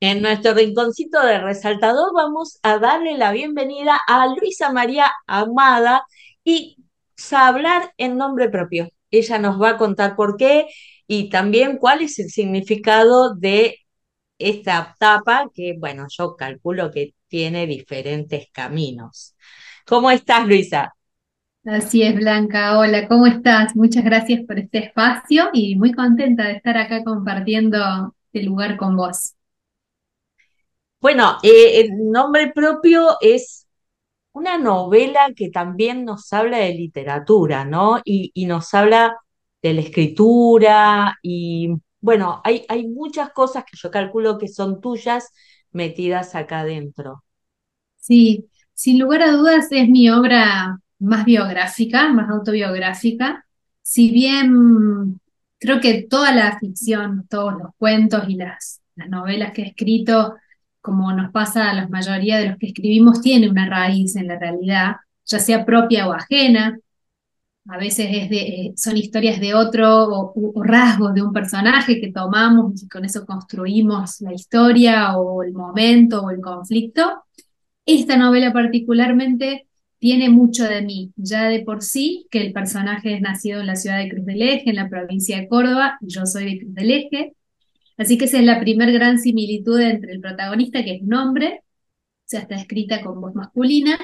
En nuestro rinconcito de resaltador vamos a darle la bienvenida a Luisa María Amada y a hablar en nombre propio. Ella nos va a contar por qué y también cuál es el significado de esta etapa que, bueno, yo calculo que tiene diferentes caminos. ¿Cómo estás, Luisa? Así es, Blanca. Hola, ¿cómo estás? Muchas gracias por este espacio y muy contenta de estar acá compartiendo este lugar con vos. Bueno, eh, el nombre propio es una novela que también nos habla de literatura, ¿no? Y, nos habla de la escritura y, bueno, hay, hay muchas cosas que yo calculo que son tuyas metidas acá adentro. Sí, sin lugar a dudas es mi obra más biográfica, más autobiográfica. Si bien creo que toda la ficción, todos los cuentos y las novelas que he escrito, como nos pasa a la mayoría de los que escribimos, tiene una raíz en la realidad, ya sea propia o ajena. A veces eh, son historias de otro o, o rasgos de un personaje que tomamos y con eso construimos la historia o el momento o el conflicto. Esta novela particularmente tiene mucho de mí, ya de por sí, que el personaje es nacido en la ciudad de Cruz del Eje, en la provincia de Córdoba, y yo soy de Cruz del Eje. Así que esa es la primer gran similitud entre el protagonista, que es un hombre, o sea, está escrita con voz masculina,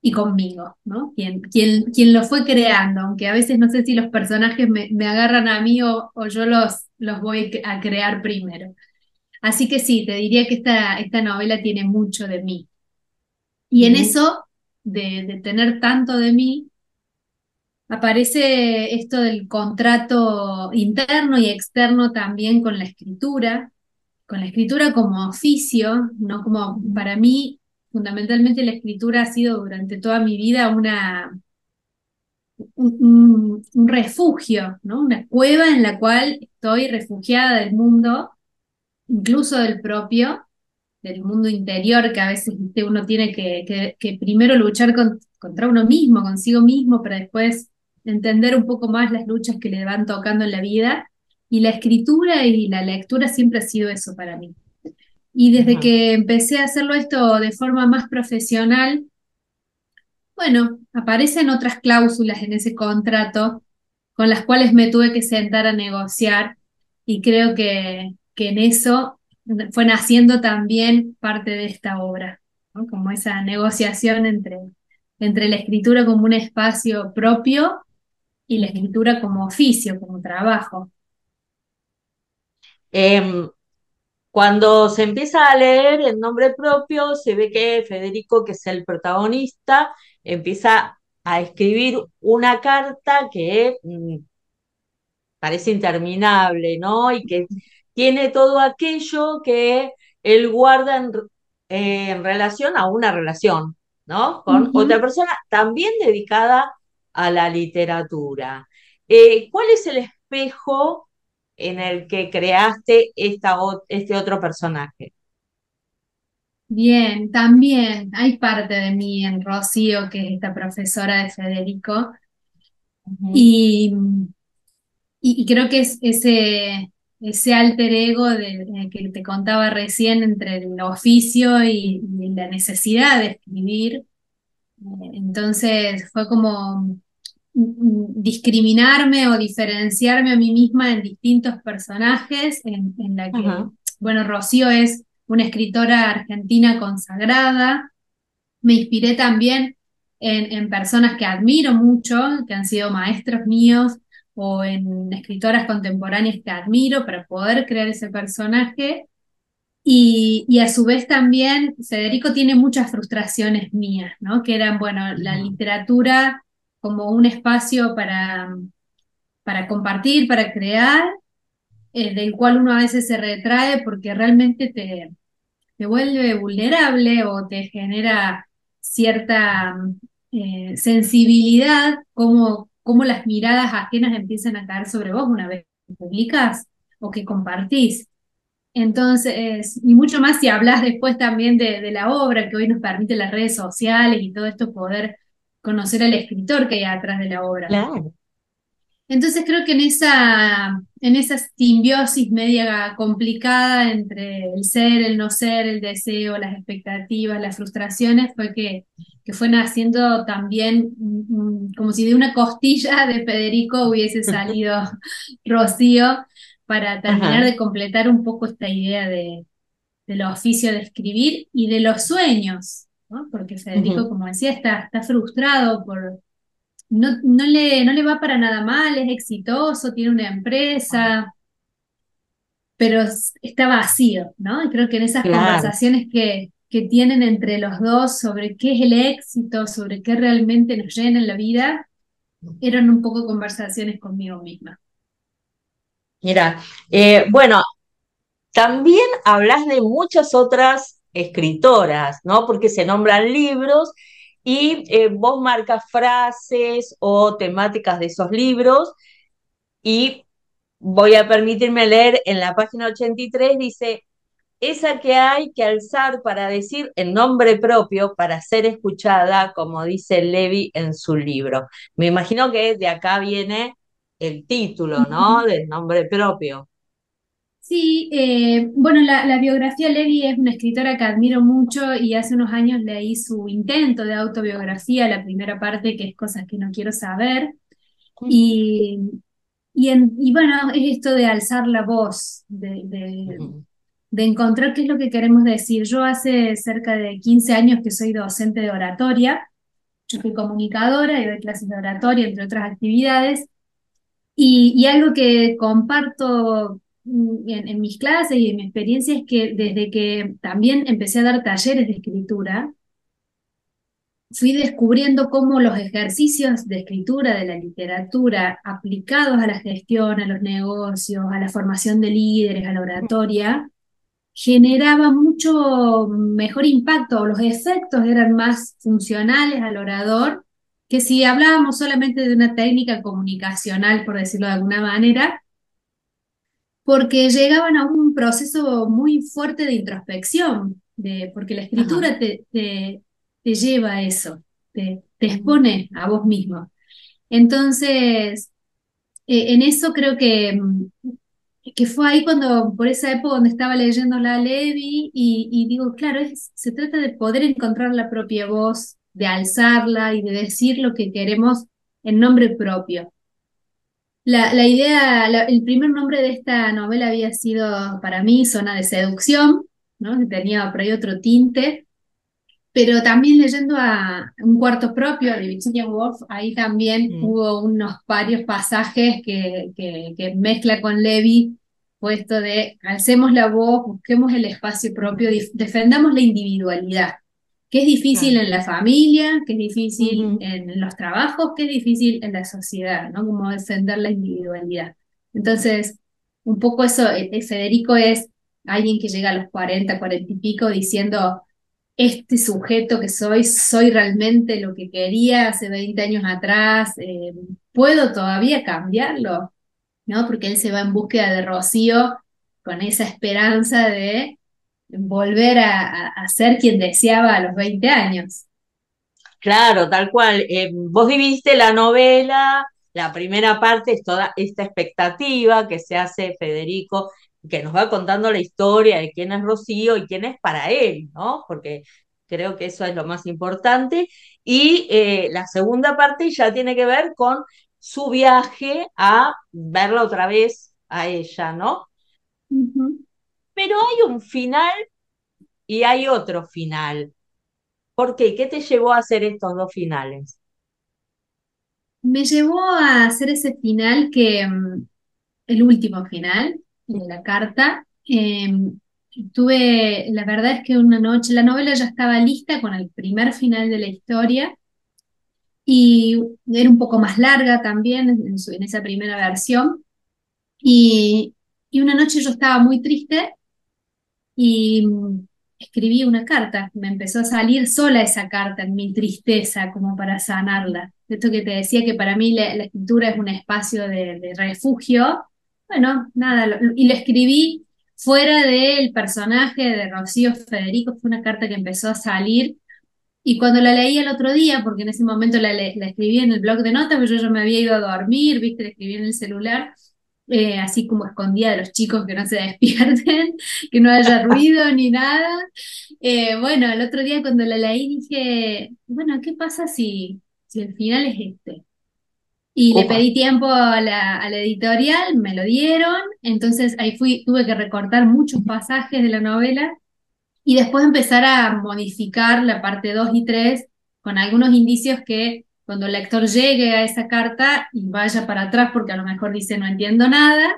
y conmigo, ¿no? Quien, quien, quien lo fue creando, aunque a veces no sé si los personajes me, me agarran a mí o, o yo los, los voy a crear primero. Así que sí, te diría que esta, esta novela tiene mucho de mí. Y en eso, de, de tener tanto de mí, aparece esto del contrato interno y externo también con la escritura, con la escritura como oficio, ¿no? Como para mí, fundamentalmente la escritura ha sido durante toda mi vida una, un, refugio, ¿no? Una cueva en la cual estoy refugiada del mundo, incluso del propio del mundo interior que a veces uno tiene que, que- primero luchar con- contra uno mismo, consigo mismo, para después entender un poco más las luchas que le van tocando en la vida. Y la escritura y la lectura siempre ha sido eso para mí. Y desde que empecé a hacerlo esto de forma más profesional, bueno, aparecen otras cláusulas en ese contrato con las cuales me tuve que sentar a negociar y creo que, que en eso fue naciendo también parte de esta obra, ¿no? Como esa negociación entre, entre la escritura como un espacio propio y la escritura como oficio, como trabajo. Em, Cuando se empieza a leer el nombre propio, se ve que Federico, que es el protagonista, empieza a escribir una carta que mm, parece interminable, ¿no? Y que tiene todo aquello que él guarda en, eh, en relación a una relación, ¿no? Con otra persona también dedicada a la literatura. Eh, ¿cuál es el espejo en el que creaste esta, este otro personaje? Bien, también hay parte de mí en Rocío, que es esta profesora de Federico, y Y, y creo que es ese, ese alter ego de, de que te contaba recién entre el oficio y, y la necesidad de escribir. Eh, Entonces fue como discriminarme o diferenciarme a mí misma en distintos personajes, en, en la que, ajá. bueno, Rocío es una escritora argentina consagrada. Me inspiré también en, en personas que admiro mucho, que han sido maestros míos, o en escritoras contemporáneas que admiro para poder crear ese personaje. Y, y a su vez también Federico tiene muchas frustraciones mías, ¿no? Que eran, bueno, la literatura como un espacio para, para compartir, para crear, eh, del cual uno a veces se retrae porque realmente te, te vuelve vulnerable o te genera cierta eh, sensibilidad, como, como las miradas ajenas empiezan a caer sobre vos una vez que publicas o que compartís. Entonces, y mucho más si hablas después también de, de la obra que hoy nos permite las redes sociales y todo esto, poder conocer al escritor que hay atrás de la obra. Claro. Entonces creo que en esa, en esa simbiosis media complicada entre el ser, el no ser, el deseo, las expectativas, las frustraciones, fue que, que fue naciendo también como si de una costilla de Federico hubiese salido Rocío para terminar Ajá, de completar un poco esta idea de, del oficio de escribir y de los sueños, ¿no? Porque Federico, ujú, como decía, está, está frustrado por no, no le, no le va para nada mal, es exitoso, tiene una empresa, pero es- está vacío, ¿no? Y creo que en esas claro. conversaciones que, que tienen entre los dos sobre qué es el éxito, sobre qué realmente nos llena en la vida, eran un poco conversaciones conmigo misma. Mira, eh, bueno, también hablas de muchas otras escritoras, ¿no? Porque se nombran libros y eh, vos marcas frases o temáticas de esos libros y voy a permitirme leer en la página 83, dice, esa que hay que alzar para decir en nombre propio, para ser escuchada, como dice Levi en su libro. Me imagino que de acá viene el título, ¿no? Del nombre propio. Sí, eh, bueno, la, la biografía Levi es una escritora que admiro mucho y hace unos años leí su intento de autobiografía, la primera parte, que es Cosas que no quiero saber. Y, y, en- y bueno, es esto de alzar la voz, de, de, encontrar qué es lo que queremos decir. Yo hace cerca de 15 años que soy docente de oratoria, yo soy comunicadora y doy clases de oratoria, entre otras actividades, y, y algo que comparto en, en mis clases y en mi experiencia es que desde que también empecé a dar talleres de escritura, fui descubriendo cómo los ejercicios de escritura de la literatura aplicados a la gestión, a los negocios, a la formación de líderes, a la oratoria, generaba mucho mejor impacto, o los efectos eran más funcionales al orador que si hablábamos solamente de una técnica comunicacional, por decirlo de alguna manera, porque llegaban a un proceso muy fuerte de introspección, de, porque la escritura te, te, te lleva a eso, te, expone a vos mismo. Entonces, eh, en eso creo que, mm, que fue ahí cuando, por esa época donde estaba leyendo la Levi y, y digo, claro, es- se trata de poder encontrar la propia voz, de alzarla y de decir lo que queremos en nombre propio. La, la idea, la- el primer nombre de esta novela había sido para mí Zona de Seducción, ¿no? Que tenía por ahí otro tinte, pero también leyendo a Un cuarto propio de Virginia Woolf, ahí también ujú, hubo unos varios pasajes que, que, que mezcla con Levi, puesto de alcemos la voz, busquemos el espacio propio, defendamos la individualidad, que es difícil claro, en la familia, que es difícil en los trabajos, que es difícil en la sociedad, ¿no? Como defender la individualidad. Entonces, un poco eso, eh, Federico es alguien que llega a los 40, 40 y pico diciendo este sujeto que soy, soy realmente lo que quería hace 20 años atrás, eh, puedo todavía cambiarlo, ¿no? Porque él se va en búsqueda de Rocío con esa esperanza de volver a, a- ser quien deseaba a los 20 años. Claro, tal cual. Eh, vos dividiste la novela, la primera parte es toda esta expectativa que se hace Federico, que nos va contando la historia de quién es Rocío y quién es para él, ¿no? Porque creo que eso es lo más importante. Y eh, la segunda parte ya tiene que ver con su viaje a verla otra vez a ella, ¿no? Ujú. Pero hay un final y hay otro final. ¿Por qué? ¿Qué te llevó a hacer estos dos finales? Me llevó a hacer ese final que, mm, el último final, de la carta. eh, tuve, la verdad es que una noche, la novela ya estaba lista con el primer final de la historia y era un poco más larga también en, en esa primera versión. Y, y una noche yo estaba muy triste y mm, escribí una carta. Me empezó a salir sola esa carta en mi tristeza, como para sanarla. Esto que te decía que para mí la, la escritura es un espacio de, refugio. Bueno, nada, y lo escribí fuera del personaje de Rocío Federico. Fue una carta que empezó a salir Y cuando la leí el otro día, porque en ese momento la, la escribí en el blog de notas, pero yo ya me había ido a dormir, viste, la escribí en el celular, eh, así como escondida de los chicos que no se despierten, que no haya ruido ni nada. Eh, bueno, el otro día cuando la leí dije, bueno, ¿qué pasa si, si el final es este? Y le pedí tiempo a la, a la editorial, me lo dieron, entonces ahí fui, tuve que recortar muchos pasajes de la novela y después empezar a modificar la parte 2 y 3 con algunos indicios que cuando el lector llegue a esa carta y vaya para atrás porque a lo mejor dice no entiendo nada,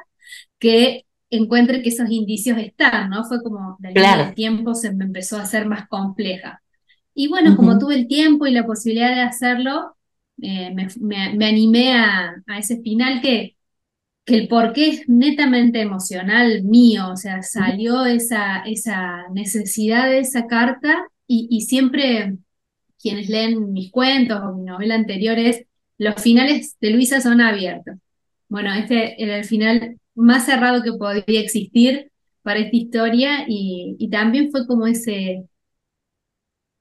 que encuentre que esos indicios están, ¿no? Fue como línea Claro. tiempo se me empezó a hacer más compleja. Y bueno, como tuve el tiempo y la posibilidad de hacerlo, eh, me, me- me animé a, a ese final que, que el porqué es netamente emocional mío, o sea, salió esa, esa necesidad de esa carta y, y siempre quienes leen mis cuentos o mi novela anterior es, los finales de Luisa son abiertos. Bueno, este era el final más cerrado que podría existir para esta historia y, y también fue como ese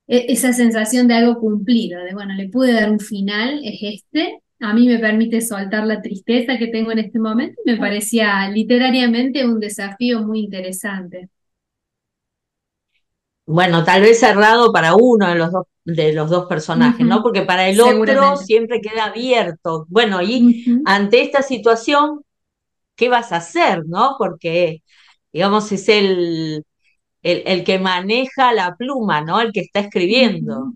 e- esa sensación de algo cumplido, de bueno, le pude dar un final, es este, a mí me permite soltar la tristeza que tengo en este momento, me parecía literariamente un desafío muy interesante. Bueno, tal vez cerrado para uno de los dos, de los dos personajes, ¿no? Porque para el otro siempre queda abierto. Bueno, y ante esta situación, ¿qué vas a hacer, no? Porque, digamos, es el, el, el que maneja la pluma, ¿no? El que está escribiendo.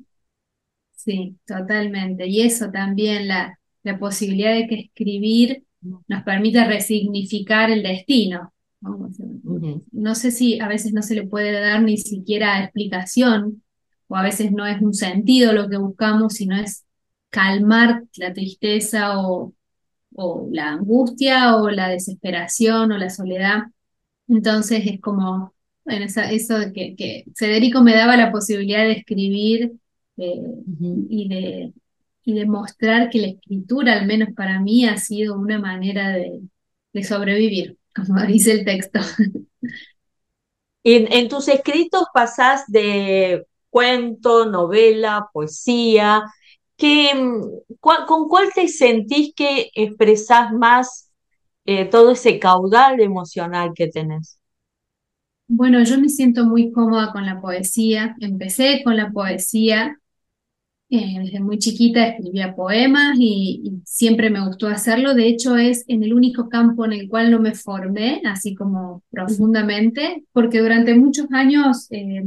Sí, totalmente. Y eso también, la, la posibilidad de que escribir nos permite resignificar el destino. ¿No? Sé si a veces no se le puede dar ni siquiera explicación, o a veces no es un sentido lo que buscamos, sino es calmar la tristeza o, o la angustia o la desesperación o la soledad. Entonces es como, bueno, esa- eso de que, que Federico me daba la posibilidad de escribir eh, y de, y de mostrar que la escritura, al menos para mí, ha sido una manera de, de sobrevivir, como dice el texto. En, en tus escritos pasás de cuento, novela, poesía. ¿Qué, cuál- con cuál te sentís que expresás más eh, todo ese caudal emocional que tenés? Bueno, yo me siento muy cómoda con la poesía. Empecé con la poesía Eh, desde muy chiquita escribía poemas y, y siempre me gustó hacerlo. De hecho, es en el único campo en el cual no me formé, así como profundamente, porque durante muchos años eh,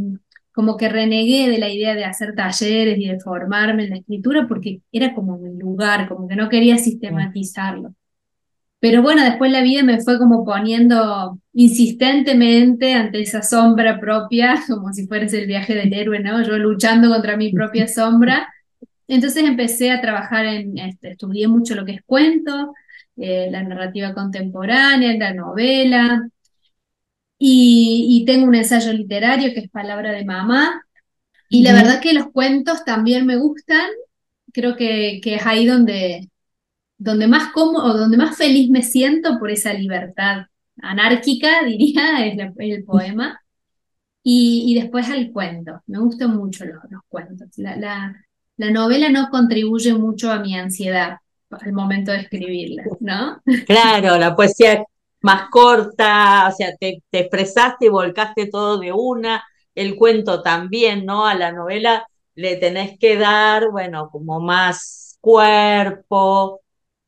como que renegué de la idea de hacer talleres y de formarme en la escritura porque era como mi lugar, como que no quería sistematizarlo. Pero bueno, después la vida me fue como poniendo insistentemente ante esa sombra propia, como si fuese el viaje del héroe, ¿no? Yo luchando contra mi propia sombra. Entonces empecé a trabajar en, este, estudié mucho lo que es cuento, eh, la narrativa contemporánea, la novela, y, y tengo un ensayo literario que es Palabra de Mamá, y la verdad que los cuentos también me gustan, creo que, que es ahí donde, donde más cómodo, donde más feliz me siento por esa libertad anárquica, diría, es, es el poema. Y, y después al cuento. Me gustan mucho los, los cuentos. La, la, la novela no contribuye mucho a mi ansiedad al momento de escribirla, ¿no? Claro, la poesía más corta, o sea, te, te expresaste y volcaste todo de una, el cuento también, ¿no? A la novela le tenés que dar, bueno, como más cuerpo,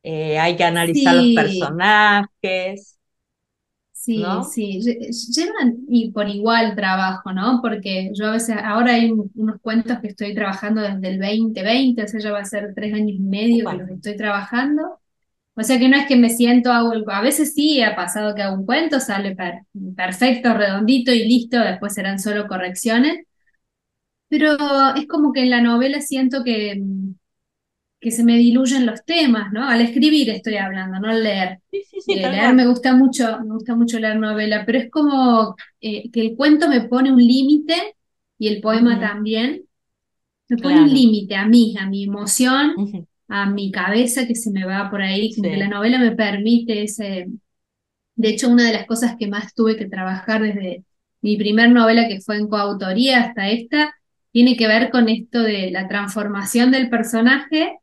eh, hay que analizar los personajes, sí, ¿no? sí. Lle- Llevan y por igual trabajo, ¿no? Porque yo a veces, ahora hay un- unos cuentos que estoy trabajando desde el 2020, o sea, ya va a ser tres años y medio que Opa. los estoy trabajando. O sea que no es que me siento, hago el- a veces sí ha pasado que hago un cuento, sale per- perfecto, redondito y listo, después serán solo correcciones, pero es como que en la novela siento que, que se me diluyen los temas, ¿no? Al escribir estoy hablando, no al leer. Sí, sí, sí, Eh, leer me gusta mucho, me gusta mucho leer novela, pero es como eh, que el cuento me pone un límite y el poema Ujú, también, me pone un claro. límite a mí, a mi emoción, Ujú, a mi cabeza que se me va por ahí, que la novela me permite ese De hecho, una de las cosas que más tuve que trabajar desde mi primer novela, que fue en coautoría, hasta esta, tiene que ver con esto de la transformación del personaje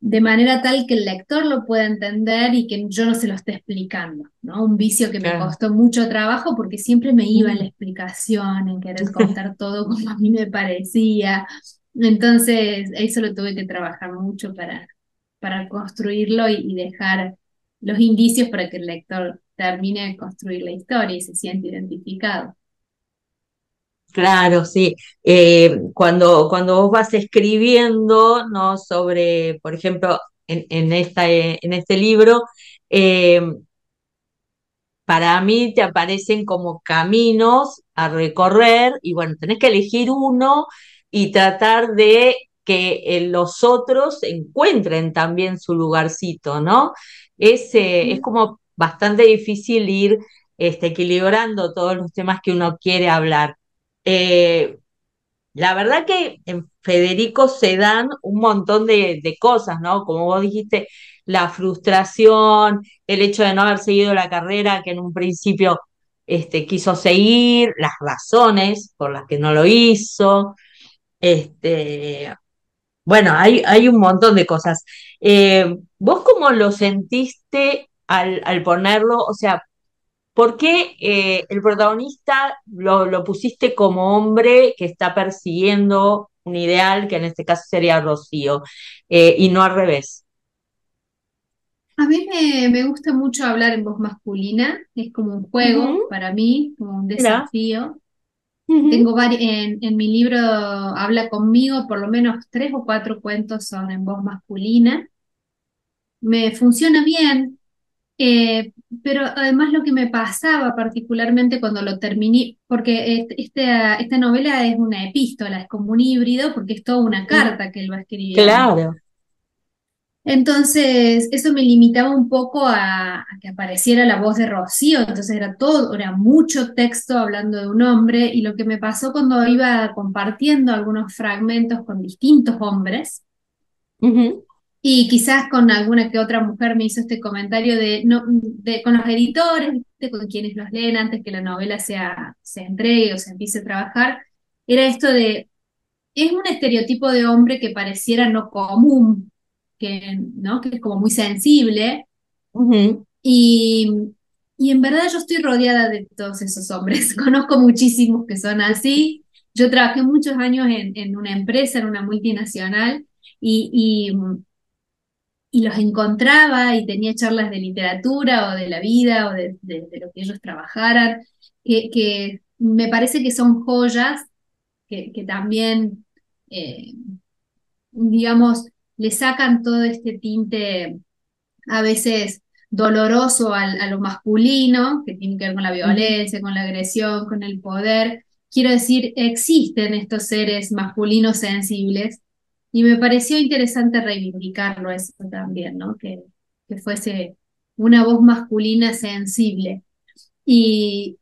de manera tal que el lector lo pueda entender y que yo no se lo esté explicando, ¿no? Un vicio que me costó mucho trabajo porque siempre me iba en la explicación, en querer contar todo como a mí me parecía. Entonces, eso lo tuve que trabajar mucho para, para construirlo y, y dejar los indicios para que el lector termine de construir la historia y se siente identificado. Claro, sí. Eh, cuando, cuando vos vas escribiendo, ¿no? Sobre, por ejemplo, en, en esta, eh, en este libro, eh, para mí te aparecen como caminos a recorrer y bueno, tenés que elegir uno y tratar de que los otros encuentren también su lugarcito, ¿no? Es, eh, es como bastante difícil ir este, equilibrando todos los temas que uno quiere hablar. Eh, la verdad que en Federico se dan un montón de, cosas, ¿no? Como vos dijiste, la frustración, el hecho de no haber seguido la carrera que en un principio este, quiso seguir, las razones por las que no lo hizo. Este, bueno, hay, hay un montón de cosas. Eh, ¿vos cómo lo sentiste al, al ponerlo? O sea, ¿Por qué eh, el protagonista lo, lo pusiste como hombre que está persiguiendo un ideal, que en este caso sería Rocío, eh, y no al revés? A mí me, me gusta mucho hablar en voz masculina, es como un juego para mí, como un desafío. Tengo varios, en, en mi libro Habla conmigo, por lo menos tres o cuatro cuentos son en voz masculina. Me funciona bien, eh, pero además lo que me pasaba particularmente cuando lo terminé, porque este- esta, esta novela es una epístola, es como un híbrido, porque es toda una carta que él va escribiendo. claro. Entonces, eso me limitaba un poco a, a que apareciera la voz de Rocío, entonces era todo, era mucho texto hablando de un hombre, y lo que me pasó cuando iba compartiendo algunos fragmentos con distintos hombres, ujú, y quizás con alguna que otra mujer me hizo este comentario de, no, de con los editores, ¿viste? con quienes los leen antes que la novela sea, se entregue o se empiece a trabajar, era esto de, es un estereotipo de hombre que pareciera no común, que, ¿no? que es como muy sensible, ujú, y, y en verdad yo estoy rodeada de todos esos hombres, conozco muchísimos que son así, yo trabajé muchos años en, en una empresa, en una multinacional, y, y y los encontraba y tenía charlas de literatura o de la vida o de, de- de lo que ellos trabajaran, que, que me parece que son joyas que, que también, eh, digamos, le sacan todo este tinte a veces doloroso al- a lo masculino, que tiene que ver con la violencia, con la agresión, con el poder. Quiero decir, existen estos seres masculinos sensibles y me pareció interesante reivindicarlo eso también, ¿no? Que, que fuese una voz masculina sensible. Y,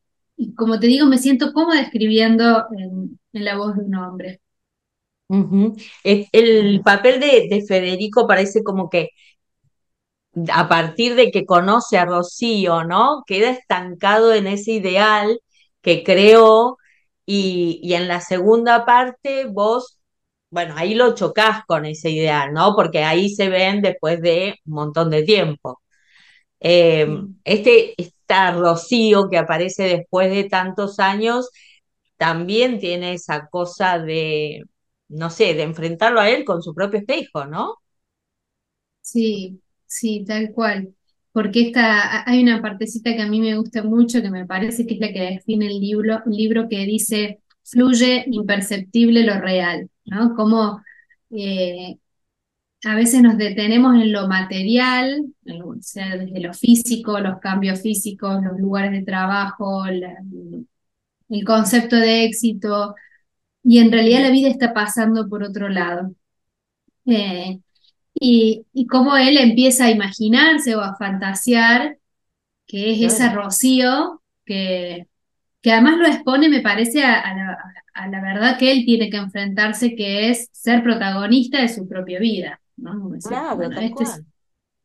como te digo, me siento cómoda escribiendo en, la voz de un hombre. El papel de, de Federico parece como que a partir de que conoce a Rocío, ¿no? Queda estancado en ese ideal que creó y, y en la segunda parte vos, bueno, ahí lo chocás con ese ideal, ¿no? Porque ahí se ven después de un montón de tiempo. Eh, Sí. este, esta Rocío que aparece después de tantos años también tiene esa cosa de, no sé, de enfrentarlo a él con su propio espejo, ¿no? Sí, sí, tal cual. Porque esta, hay una partecita que a mí me gusta mucho, que me parece que es la que define el libro, un libro que dice, fluye imperceptible lo real, ¿no? Como eh, a veces nos detenemos en lo material, o sea, desde lo físico, los cambios físicos, los lugares de trabajo, la- el concepto de éxito, y en realidad la vida está pasando por otro lado. Eh, y, y cómo él empieza a imaginarse o a fantasear que es Claro. Rocío que, que además lo expone, me parece, a, a la, a la verdad que él tiene que enfrentarse, que es ser protagonista de su propia vida, ¿no? Como decir, Claro, bueno, tal este es,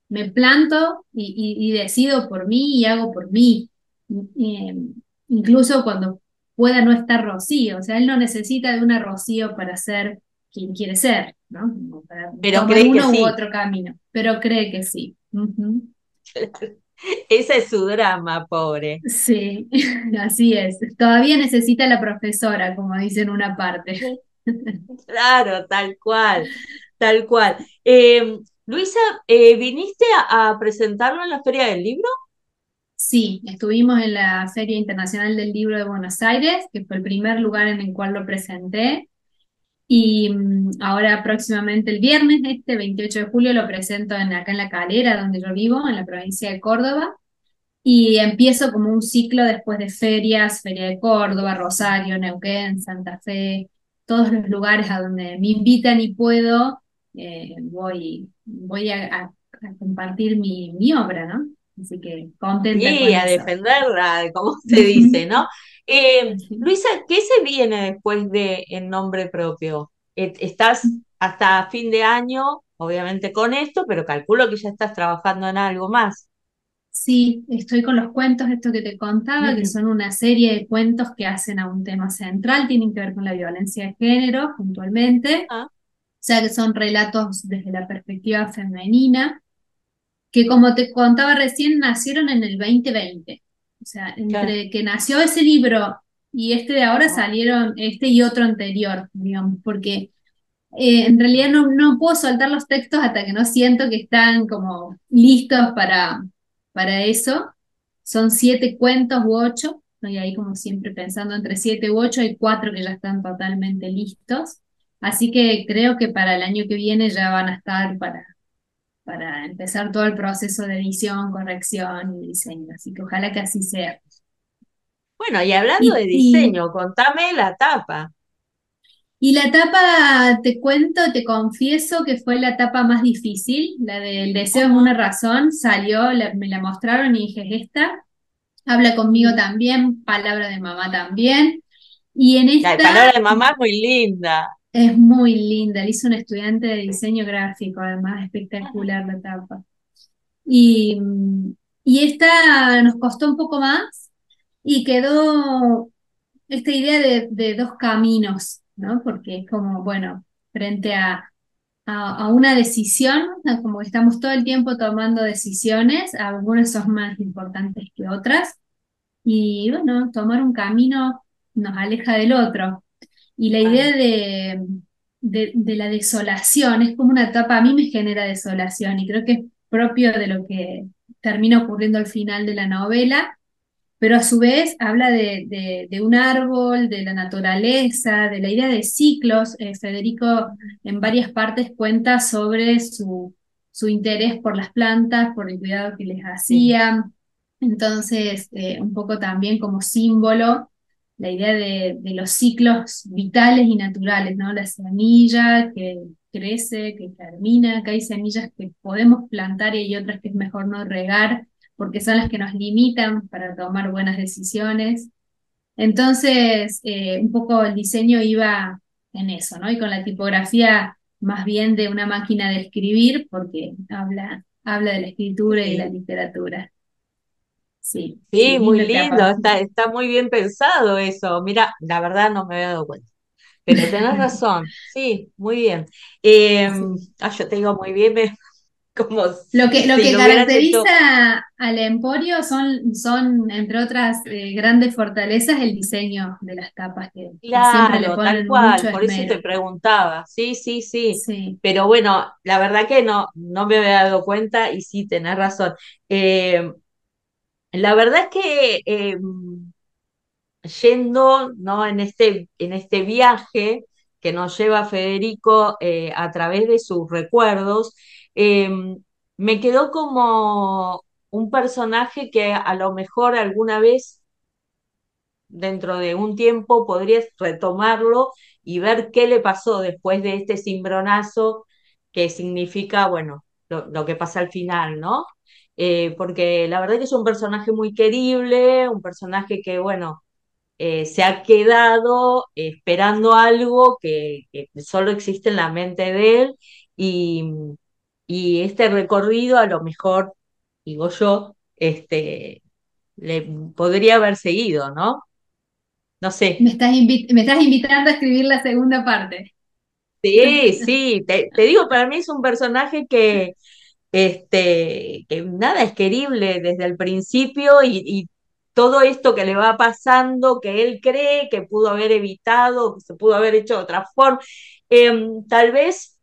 me planto y, y- y decido por mí y hago por mí. Eh, incluso cuando pueda no estar Rocío. O sea, él no necesita de una Rocío para ser quien quiere ser, ¿no? Para Pero tomar cree que uno u sí. otro camino, pero cree que sí. Ese es su drama, pobre. Sí, así es. Todavía necesita la profesora, como dice en una parte. Claro, tal cual, tal cual. Eh, Luisa, eh, ¿viniste a, a presentarlo en la Feria del Libro? Sí, estuvimos en la Feria Internacional del Libro de Buenos Aires, que fue el primer lugar en el cual lo presenté. Y mm, ahora próximamente el viernes, este 28 de julio, lo presento en, acá en La Calera, donde yo vivo, en la provincia de Córdoba. Y empiezo como un ciclo después de ferias, Feria de Córdoba, Rosario, Neuquén, Santa Fe, todos los lugares a donde me invitan y puedo, eh, voy, voy a, a- a compartir mi, mi obra, ¿no? Así que contenta Sí, con a eso. defenderla, como se dice. ¿no? Eh. Luisa, ¿qué se viene después de En Nombre Propio? Eh, Estás hasta fin de año, obviamente con esto, pero calculo que ya estás trabajando en algo más. Sí, estoy con los cuentos, esto que te contaba, que son una serie de cuentos que hacen a un tema central, tienen que ver con la violencia de género puntualmente, Ah, o sea que son relatos desde la perspectiva femenina, que como te contaba recién, nacieron en el 2020. O sea, entre que nació ese libro y este de ahora Ah, salieron este y otro anterior, digamos, porque eh, en realidad no, no puedo soltar los textos hasta que no siento que están como listos para, para eso. Son siete cuentos u ocho, estoy ahí como siempre pensando entre siete u ocho, hay cuatro que ya están totalmente listos. Así que creo que para el año que viene ya van a estar para, para empezar todo el proceso de edición, corrección y diseño. Así que ojalá que así sea. Bueno, y hablando de y diseño, contame la tapa. Y la etapa, te cuento, te confieso que fue la etapa más difícil, la del deseo es una razón, salió, la- me la mostraron y dije, "Es esta, habla conmigo también, palabra de mamá también. Y en La esta palabra de mamá es muy linda. Es muy linda, la hizo un estudiante de diseño gráfico, además espectacular la etapa. Y, y esta nos costó un poco más y quedó esta idea de, de dos caminos, ¿no? Porque es como, bueno, frente a, a, una decisión, como que estamos todo el tiempo tomando decisiones, algunas son más importantes que otras, y bueno, tomar un camino nos aleja del otro. Y la idea de, de, de la desolación es como una etapa, a mí me genera desolación y creo que es propio de lo que termina ocurriendo al final de la novela pero a su vez habla de, de- de un árbol, de la naturaleza, de la idea de ciclos. Eh, Federico en varias partes cuenta sobre su, su interés por las plantas, por el cuidado que les Sí. hacía. Entonces, eh, un poco también como símbolo, la idea de, de los ciclos vitales y naturales, ¿no? La semilla que crece, que germina, que hay semillas que podemos plantar y hay otras que es mejor no regar porque son las que nos limitan para tomar buenas decisiones. Entonces, eh, un poco el diseño iba en eso, ¿no? Y con la tipografía más bien de una máquina de escribir, porque habla, habla de la escritura y de la Sí. literatura. Sí, muy lindo, está, está muy bien pensado eso. Mira, la verdad no me había dado cuenta, pero tenés razón, sí, muy bien. Eh, Sí. ah, yo te digo muy bien, me- como Lo que, lo si que lo caracteriza al Emporio son, son, entre otras eh, grandes fortalezas, el diseño de las tapas, que, que siempre le claro, tal ponen mucho cual, por eso te preguntaba, sí, sí, sí, Sí. pero bueno, la verdad que no, no me había dado cuenta y sí, tenés razón. Eh, la verdad es que eh, yendo, ¿no? en este, en este viaje que nos lleva Federico eh, a través de sus recuerdos, eh, me quedó como un personaje que a lo mejor alguna vez, dentro de un tiempo, podrías retomarlo y ver qué le pasó después de este cimbronazo que significa, bueno, lo, lo que pasa al final, ¿no? Eh, porque la verdad que es un personaje muy querible, un personaje que, bueno, eh, se ha quedado esperando algo que, que solo existe en la mente de él y, y este recorrido a lo mejor, digo yo, este, le podría haber seguido, ¿no? No sé. Me estás, me estás invitando a escribir la segunda parte. Sí, sí, te, te digo, para mí es un personaje que, este, que nada es querible desde el principio y, todo esto que le va pasando, que él cree que pudo haber evitado, que se pudo haber hecho de otra forma. Em, tal vez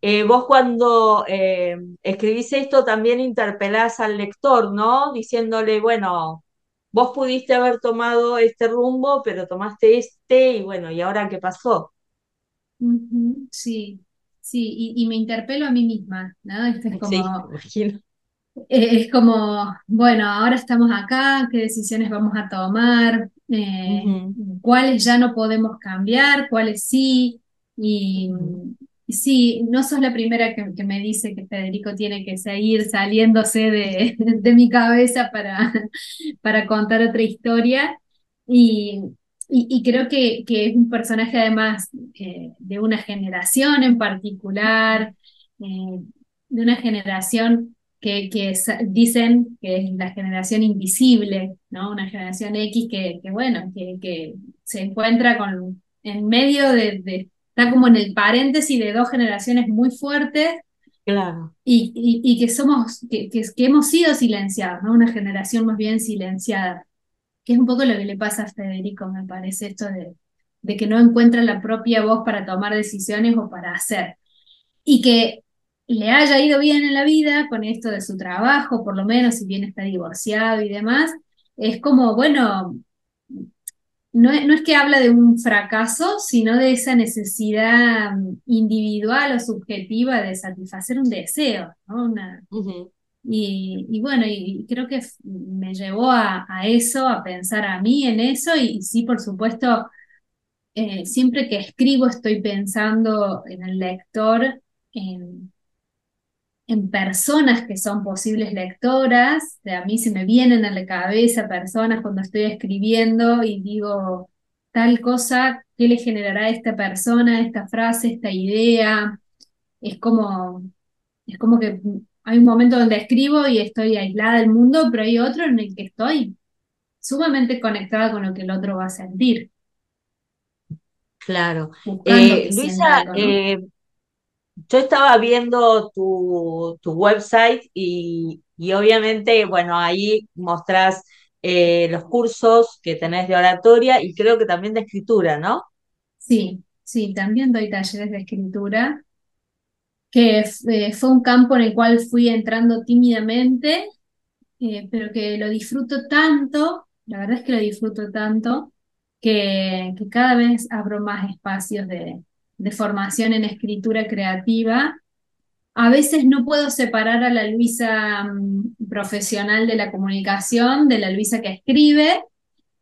eh, vos cuando eh, escribís esto también interpelás al lector, ¿no? Diciéndole, bueno, vos pudiste haber tomado este rumbo, pero tomaste este y bueno, ¿y ahora qué pasó? Sí, sí, y, y me interpelo a mí misma, ¿no? Es Sí, como, imagino. eh, es como, bueno, ahora estamos acá, ¿qué decisiones vamos a tomar? Eh, ¿cuáles ya no podemos cambiar? ¿Cuáles sí? Y, sí, no sos la primera que, que me dice que Federico tiene que seguir saliéndose de, de mi cabeza para, para contar otra historia. Y, y, y creo que, que es un personaje además eh, de una generación en particular, eh, de una generación que, que dicen que es la generación invisible, ¿no? Una generación X que, que bueno, que, que se encuentra con, en medio de, de- está como en el paréntesis de dos generaciones muy fuertes Claro. y, y- y que somos, que, que, que hemos sido silenciados, ¿no? Una generación más bien silenciada, que es un poco lo que le pasa a Federico, me parece, esto de, de que no encuentra la propia voz para tomar decisiones o para hacer. Y que le haya ido bien en la vida con esto de su trabajo, por lo menos, si bien está divorciado y demás, es como, bueno, no es, no es que habla de un fracaso, sino de esa necesidad mm, individual o subjetiva de satisfacer un deseo, ¿no? Y, bueno, y creo que me llevó a, eso, a pensar a mí en eso, y, sí, por supuesto, eh, siempre que escribo estoy pensando en el lector, en, en personas que son posibles lectoras, a mí se me vienen a la cabeza personas cuando estoy escribiendo y digo tal cosa, ¿qué le generará a esta persona, esta frase, esta idea? Es como es como que hay un momento donde escribo y estoy aislada del mundo, pero hay otro en el que estoy sumamente conectada con lo que el otro va a sentir, claro. Eh, Luisa, algo, ¿no? eh, yo estaba viendo tu, tu website y, y obviamente, bueno, ahí mostrás eh, los cursos que tenés de oratoria y creo que también de escritura, ¿no? Sí, sí, también doy talleres de escritura, que eh, fue un campo en el cual fui entrando tímidamente, eh, pero que lo disfruto tanto, la verdad es que lo disfruto tanto, que, cada vez abro más espacios de, de formación en escritura creativa. A veces no puedo separar a la Luisa mm, profesional de la comunicación de la Luisa que escribe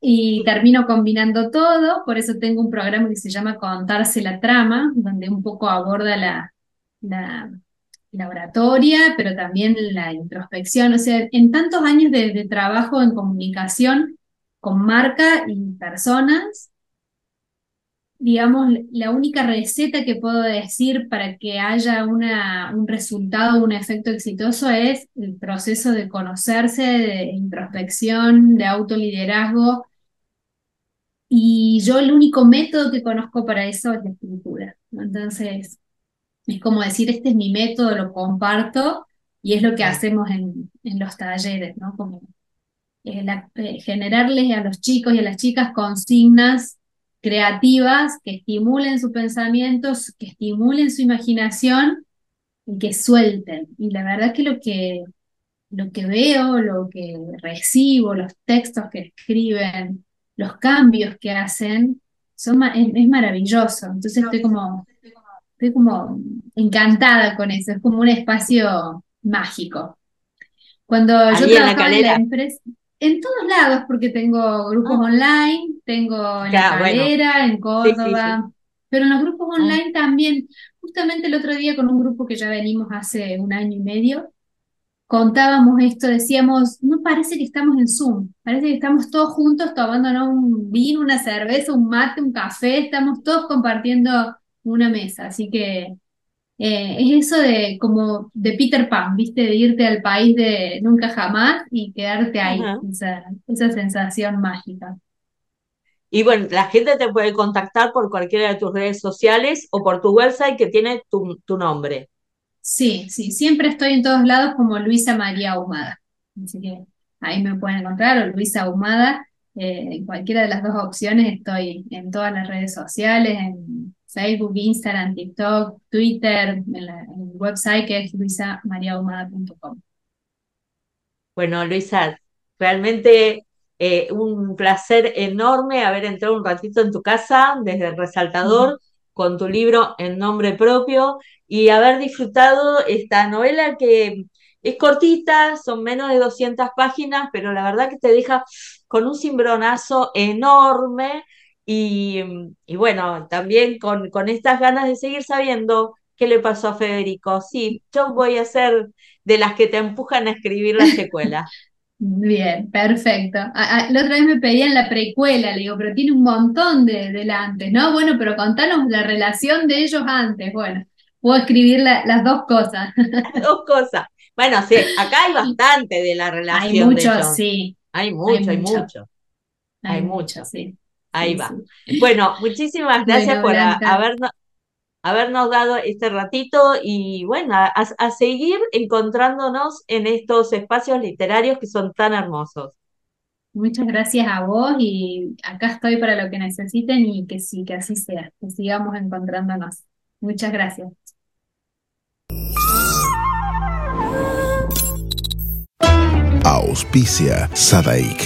y termino combinando todo, por eso tengo un programa que se llama Contarse la trama, donde un poco aborda la, la, la oratoria, pero también la introspección. O sea, en tantos años de, trabajo en comunicación con marca y personas, digamos, la única receta que puedo decir para que haya una, un resultado, un efecto exitoso es el proceso de conocerse, de introspección, de autoliderazgo. Y yo el único método que conozco para eso es la escritura. Entonces, es como decir, este es mi método, lo comparto y es lo que hacemos en, en los talleres, ¿no? Como eh, la- eh, generarles a los chicos y a las chicas consignas creativas que estimulen sus pensamientos, que estimulen su imaginación y que suelten. Y la verdad que lo que, lo que veo, lo que recibo, los textos que escriben, los cambios que hacen, son, es, es maravilloso. Entonces estoy como, estoy como encantada con eso, es como un espacio mágico. Cuando yo Ahí en La trabajaba en la Calera. empresa, en todos lados, porque tengo grupos Ah, online, tengo en La ya, bueno, Calera, en sí, sí, sí. Córdoba, pero en los grupos Ah, online también, justamente el otro día con un grupo que ya venimos hace un año y medio, contábamos esto, decíamos, no parece que estamos en Zoom, parece que estamos todos juntos tomándonos un vino, una cerveza, un mate, un café, estamos todos compartiendo una mesa, así que... Eh, es eso de como de Peter Pan, ¿viste? De irte al país de nunca jamás y quedarte ahí, esa, esa sensación mágica. Y bueno, la gente te puede contactar por cualquiera de tus redes sociales o por tu website que tiene tu, tu nombre. Sí, sí, siempre estoy en todos lados como Luisa María Ahumada. Así que ahí me pueden encontrar, o Luisa Ahumada. eh, en cualquiera de las dos opciones estoy en todas las redes sociales, en Facebook, Instagram, TikTok, Twitter, en, la- en el website que es luisamariahumada.com. Bueno, Luisa, realmente eh, un placer enorme haber entrado un ratito en tu casa desde el resaltador con tu libro en nombre propio y haber disfrutado esta novela que es cortita, son menos de 200 páginas, pero la verdad que te deja con un cimbronazo enorme y, y bueno, también con, con estas ganas de seguir sabiendo qué le pasó a Federico. Sí, yo voy a ser de las que te empujan a escribir la secuela. Bien, perfecto. A- a- la otra vez me pedían la precuela, le digo, pero tiene un montón de, del antes, ¿no? Bueno, pero contanos la relación de ellos antes. Bueno, puedo escribir la- las dos cosas. Dos cosas. Bueno, sí, acá hay bastante de la Hay relación de mucho, ellos. sí, Hay mucho, hay mucho. mucho, hay hay mucho, mucho. sí. Ahí Sí, va. sí. Bueno, muchísimas gracias Bueno, por a- habernos, habernos dado este ratito y bueno, a, a seguir encontrándonos en estos espacios literarios que son tan hermosos. muchas gracias a vos y acá estoy para lo que necesiten y que sí, que así sea, que sigamos encontrándonos. Muchas gracias. Auspicia Sadaik,